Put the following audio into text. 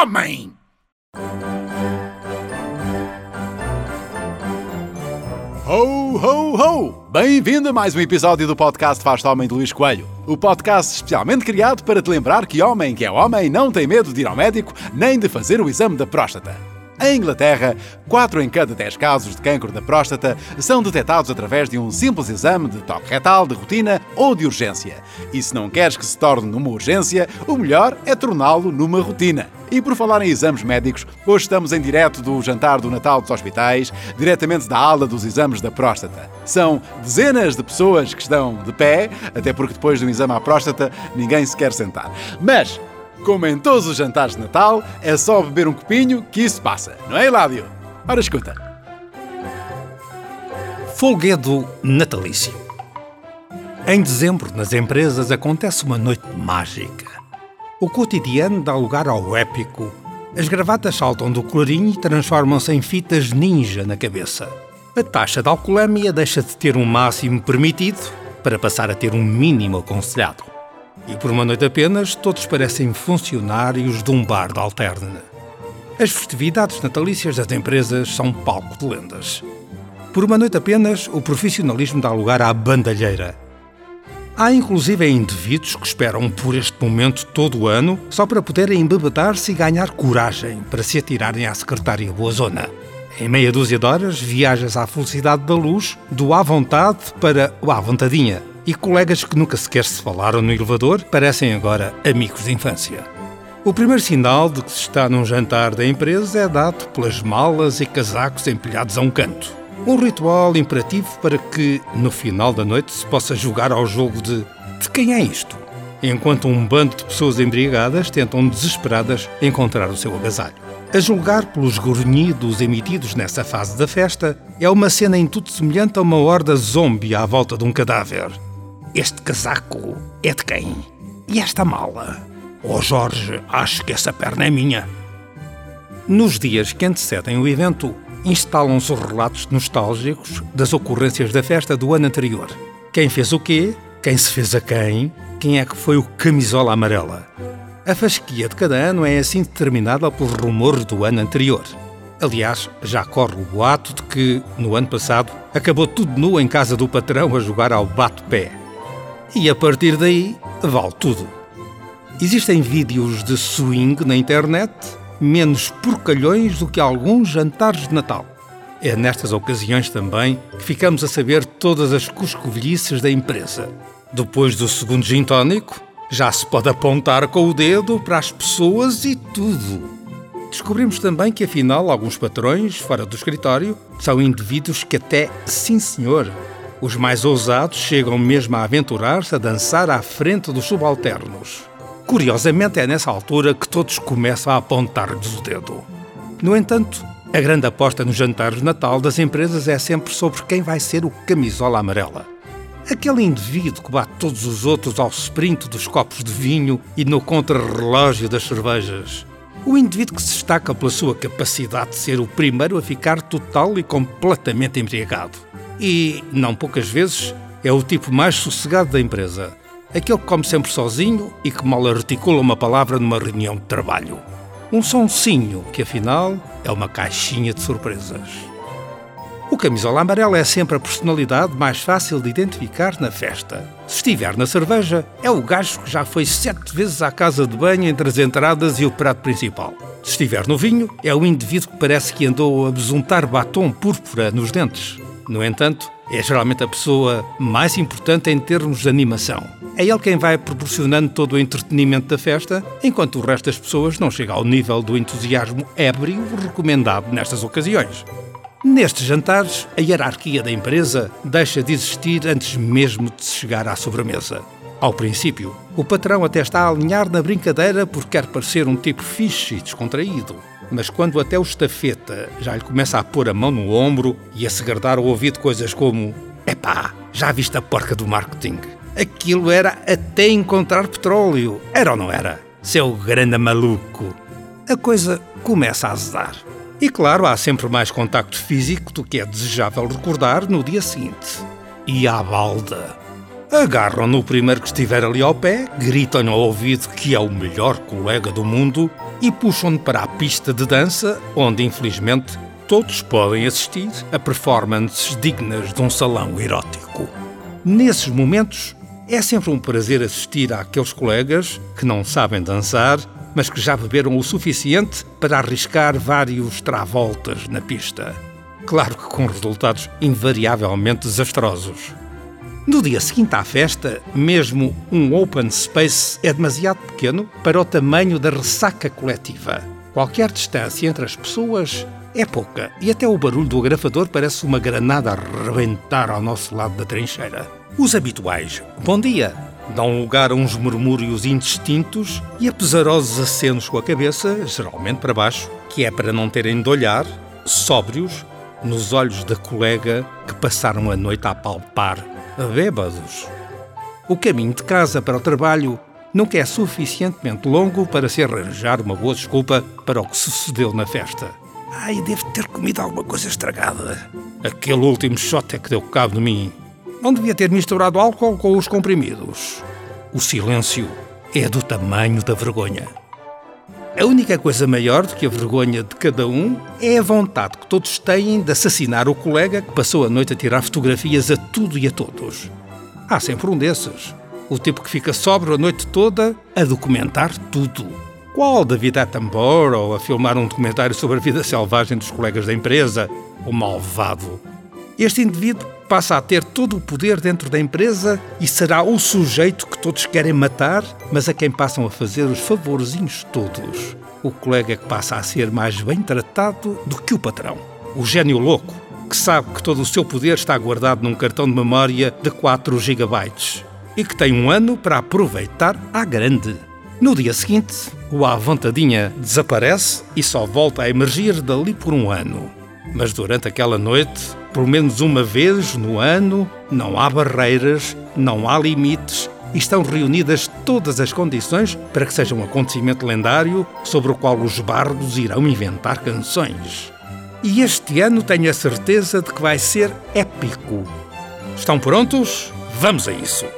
homem! Ho, ho, ho! Bem-vindo a mais um episódio do podcast Faz Homem de Luís Coelho. O podcast especialmente criado para te lembrar que homem que é homem não tem medo de ir ao médico nem de fazer o exame da próstata. Em Inglaterra, 4 em cada 10 casos de cancro da próstata são detectados através de um simples exame de toque retal de rotina ou de urgência. E se não queres que se torne numa urgência, o melhor é torná-lo numa rotina. E por falar em exames médicos, hoje estamos em direto do jantar do Natal dos hospitais, diretamente da ala dos exames da próstata. São dezenas de pessoas que estão de pé, até porque depois do exame à próstata ninguém se quer sentar. Mas como em todos os jantares de Natal, é só beber um copinho que isso passa, não é, Hiládio? Ora, escuta. Folguedo natalício. Em dezembro, nas empresas, acontece uma noite mágica. O cotidiano dá lugar ao épico. As gravatas saltam do colorinho e transformam-se em fitas ninja na cabeça. A taxa de alcoolemia deixa de ter um máximo permitido para passar a ter um mínimo aconselhado. E por uma noite apenas, todos parecem funcionários de um bar de alterne. As festividades natalícias das empresas são palco de lendas. Por uma noite apenas, o profissionalismo dá lugar à bandalheira. Há inclusive indivíduos que esperam por este momento todo o ano só para poderem embebedar-se e ganhar coragem para se atirarem à secretária Boa Zona. Em meia dúzia de horas, viajas à felicidade da luz, do à vontade para o à vontadinha, e colegas que nunca sequer se falaram no elevador parecem agora amigos de infância. O primeiro sinal de que se está num jantar da empresa é dado pelas malas e casacos empilhados a um canto. Um ritual imperativo para que, no final da noite, se possa jogar ao jogo de de quem é isto? Enquanto um bando de pessoas embriagadas tentam desesperadas encontrar o seu agasalho. A julgar pelos grunhidos emitidos nessa fase da festa, é uma cena em tudo semelhante a uma horda zombie à volta de um cadáver. Este casaco é de quem? E esta mala? Oh Jorge, acho que essa perna é minha. Nos dias que antecedem o evento, instalam-se os relatos nostálgicos das ocorrências da festa do ano anterior. Quem fez o quê? Quem se fez a quem? Quem é que foi o camisola amarela? A fasquia de cada ano é assim determinada pelos rumores do ano anterior. Aliás, já corre o boato de que, no ano passado, acabou tudo nu em casa do patrão a jogar ao bate-pé. E a partir daí, vale tudo. Existem vídeos de swing na internet menos porcalhões do que alguns jantares de Natal. É nestas ocasiões também que ficamos a saber todas as cuscovilhices da empresa. Depois do segundo gin tónico, já se pode apontar com o dedo para as pessoas e tudo. Descobrimos também que, afinal, alguns patrões, fora do escritório, são indivíduos que até, sim senhor, os mais ousados chegam mesmo a aventurar-se a dançar à frente dos subalternos. Curiosamente, é nessa altura que todos começam a apontar-lhes o dedo. No entanto, a grande aposta no jantar de Natal das empresas é sempre sobre quem vai ser o camisola amarela. Aquele indivíduo que bate todos os outros ao sprint dos copos de vinho e no contrarrelógio das cervejas. O indivíduo que se destaca pela sua capacidade de ser o primeiro a ficar total e completamente embriagado. E, não poucas vezes, é o tipo mais sossegado da empresa. Aquele que come sempre sozinho e que mal articula uma palavra numa reunião de trabalho. Um sonsinho que, afinal, é uma caixinha de surpresas. O camisola amarela é sempre a personalidade mais fácil de identificar na festa. Se estiver na cerveja, é o gajo que já foi sete vezes à casa de banho entre as entradas e o prato principal. Se estiver no vinho, é o indivíduo que parece que andou a besuntar batom púrpura nos dentes. No entanto, é geralmente a pessoa mais importante em termos de animação. É ele quem vai proporcionando todo o entretenimento da festa, enquanto o resto das pessoas não chega ao nível do entusiasmo ébrio recomendado nestas ocasiões. Nestes jantares, a hierarquia da empresa deixa de existir antes mesmo de se chegar à sobremesa. Ao princípio, o patrão até está a alinhar na brincadeira porque quer parecer um tipo fixe e descontraído. Mas quando até o estafeta já lhe começa a pôr a mão no ombro e a segredar ao ouvido coisas como Epá, já viste a porca do marketing? Aquilo era até encontrar petróleo. Era ou não era? Seu grande maluco. A coisa começa a azedar. E claro, há sempre mais contacto físico do que é desejável recordar no dia seguinte. E à balda. Agarram no primeiro que estiver ali ao pé, gritam-lhe ao ouvido que é o melhor colega do mundo e puxam-no para a pista de dança, onde infelizmente todos podem assistir a performances dignas de um salão erótico. Nesses momentos, é sempre um prazer assistir àqueles colegas que não sabem dançar, mas que já beberam o suficiente para arriscar vários travoltas na pista. Claro que com resultados invariavelmente desastrosos. No dia seguinte à festa, mesmo um open space é demasiado pequeno para o tamanho da ressaca coletiva. Qualquer distância entre as pessoas é pouca e até o barulho do agrafador parece uma granada a rebentar ao nosso lado da trincheira. Os habituais, bom dia, dão lugar a uns murmúrios indistintos e a pesarosos acenos com a cabeça, geralmente para baixo, que é para não terem de olhar, sóbrios, nos olhos da colega que passaram a noite a palpar bêbados. O caminho de casa para o trabalho nunca é suficientemente longo para se arranjar uma boa desculpa para o que sucedeu na festa. Ai, devo ter comido alguma coisa estragada. Aquele último shot é que deu cabo de mim. Não devia ter misturado álcool com os comprimidos. O silêncio é do tamanho da vergonha. A única coisa maior do que a vergonha de cada um é a vontade que todos têm de assassinar o colega que passou a noite a tirar fotografias a tudo e a todos. Há sempre um desses. O tipo que fica sóbrio a noite toda a documentar tudo. Qual David Attenborough a filmar um documentário sobre a vida selvagem dos colegas da empresa? O malvado. Este indivíduo passa a ter todo o poder dentro da empresa e será o sujeito que todos querem matar, mas a quem passam a fazer os favorzinhos todos. O colega que passa a ser mais bem tratado do que o patrão. O gênio louco, que sabe que todo o seu poder está guardado num cartão de memória de 4 GB e que tem um ano para aproveitar à grande. No dia seguinte, o à desaparece e só volta a emergir dali por um ano. Mas durante aquela noite, pelo menos uma vez no ano, não há barreiras, não há limites e estão reunidas todas as condições para que seja um acontecimento lendário sobre o qual os bardos irão inventar canções. E este ano tenho a certeza de que vai ser épico. Estão prontos? Vamos a isso!